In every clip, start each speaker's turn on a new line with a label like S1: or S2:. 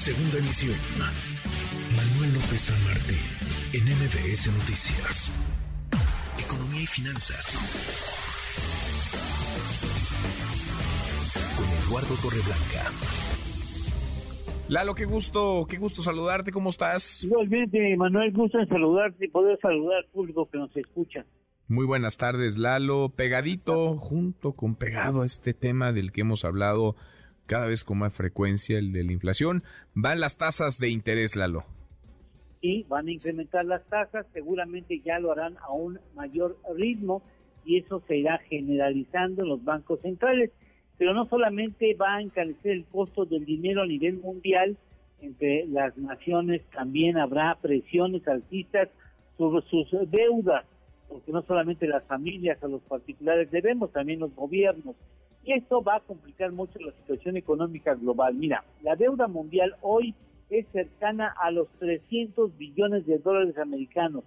S1: Segunda emisión. Manuel López San Martín, en MBS Noticias. Economía y finanzas. Con Eduardo Torreblanca.
S2: Lalo, qué gusto, qué gusto saludarte, ¿cómo estás?
S3: Igualmente, Manuel, gusto en saludarte y poder saludar al público que nos escucha.
S2: Muy buenas tardes, Lalo. Pegadito, junto con pegado a este tema del que hemos hablado cada vez con más frecuencia, el de la inflación, van las tasas de interés, Lalo.
S3: Y van a incrementar las tasas, seguramente ya lo harán a un mayor ritmo y eso se irá generalizando en los bancos centrales. Pero no solamente va a encarecer el costo del dinero a nivel mundial, entre las naciones también habrá presiones altistas sobre sus deudas porque no solamente las familias o los particulares debemos, también los gobiernos. Y esto va a complicar mucho la situación económica global. Mira, la deuda mundial hoy es cercana a los 300 billones de dólares americanos,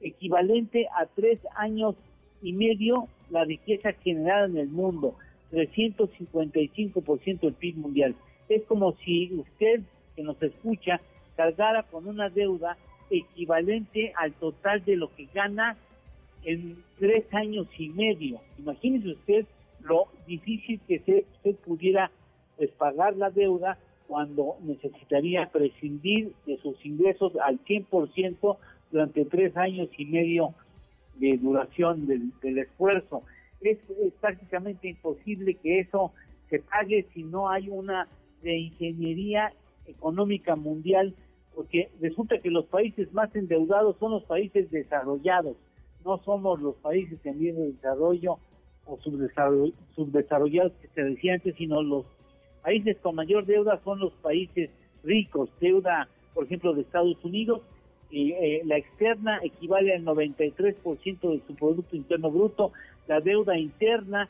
S3: equivalente a tres años y medio la riqueza generada en el mundo, 355% del PIB mundial. Es como si usted que nos escucha cargara con una deuda equivalente al total de lo que gana en tres años y medio. Imagínese usted lo difícil que se, usted pudiera pues, pagar la deuda cuando necesitaría prescindir de sus ingresos al 100% durante tres años y medio de duración del, esfuerzo. Es, es, prácticamente imposible que eso se pague si no hay una de ingeniería económica mundial, porque resulta que los países más endeudados son los países desarrollados no somos los países en vías de desarrollo o subdesarrollados que se decía antes, sino los países con mayor deuda son los países ricos, deuda, por ejemplo, de Estados Unidos, y, eh, la externa equivale al 93% de su Producto Interno Bruto, la deuda interna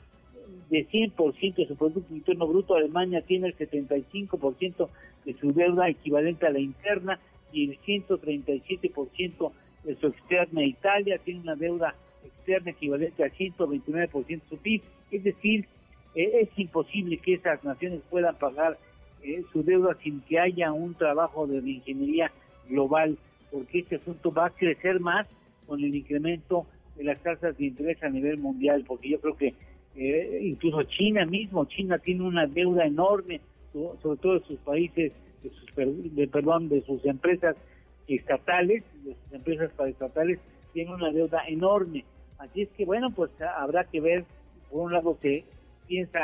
S3: de 100% de su Producto Interno Bruto, Alemania tiene el 75% de su deuda equivalente a la interna y el 137% de su externa. Italia tiene una deuda externa equivalente al 129% de su PIB. Es decir, eh, es imposible que esas naciones puedan pagar eh, su deuda sin que haya un trabajo de ingeniería global, porque este asunto va a crecer más con el incremento de las tasas de interés a nivel mundial, porque yo creo que eh, incluso China mismo, China tiene una deuda enorme, sobre todo de sus países, de sus, de, perdón, de sus empresas estatales, las empresas paraestatales tienen una deuda enorme. Así es que, bueno, pues habrá que ver, por un lado se piensa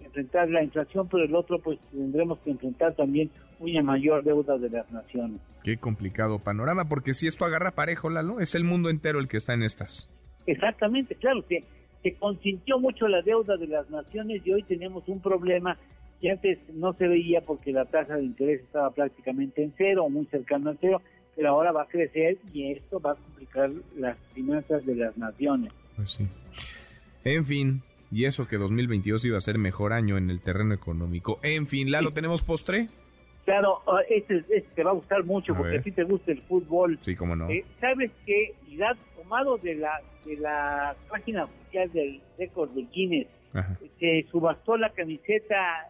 S3: enfrentar la inflación, pero el otro pues tendremos que enfrentar también una mayor deuda de las naciones.
S2: Qué complicado panorama, porque si esto agarra parejo, Lalo, es el mundo entero el que está en estas.
S3: Exactamente, claro, que se consintió mucho la deuda de las naciones y hoy tenemos un problema que antes no se veía porque la tasa de interés estaba prácticamente en cero o muy cercano a cero pero ahora va a crecer y esto va a complicar las finanzas de las naciones.
S2: Pues sí. En fin, y eso que 2022 iba a ser mejor año en el terreno económico. En fin, ¿Lalo, tenemos postre?
S3: Claro, ah, este, este, te va a gustar mucho porque a ti te gusta el fútbol.
S2: Sí, cómo no.
S3: Eh, ¿Sabes que ya tomado de la, de la página oficial del récord de Guinness, se subastó la camiseta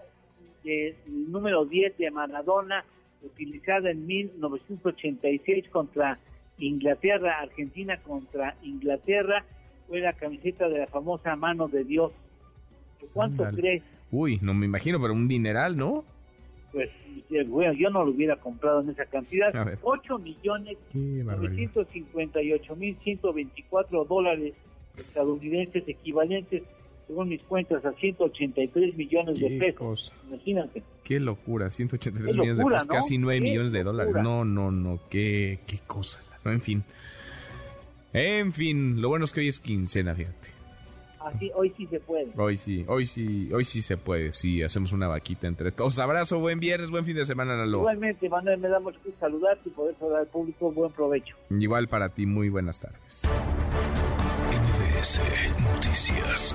S3: de, número 10 de Maradona utilizada en 1986 contra Inglaterra, Argentina contra Inglaterra, fue la camiseta de la famosa mano de Dios. ¿Cuánto crees?
S2: Uy, no me imagino, pero un dineral, ¿no?
S3: Pues, bueno, yo no lo hubiera comprado en esa cantidad. 8 millones 958 mil 124 dólares estadounidenses equivalentes según mis cuentas, a 183 millones de pesos. Imagínate.
S2: Qué locura, 183 millones de pesos, casi 9 millones de dólares. No, no, no, qué, qué cosa. No, en fin. En fin, lo bueno es que hoy es quincena, fíjate.
S3: Así, hoy sí se puede.
S2: Hoy sí, hoy sí, hoy sí se puede. Sí, hacemos una vaquita entre todos. Abrazo, buen viernes, buen fin de semana, Lalo.
S3: Igualmente, Manuel, me da mucho gusto saludarte y poder saludar al público. Buen provecho.
S2: Igual para ti, muy buenas tardes.
S1: Noticias.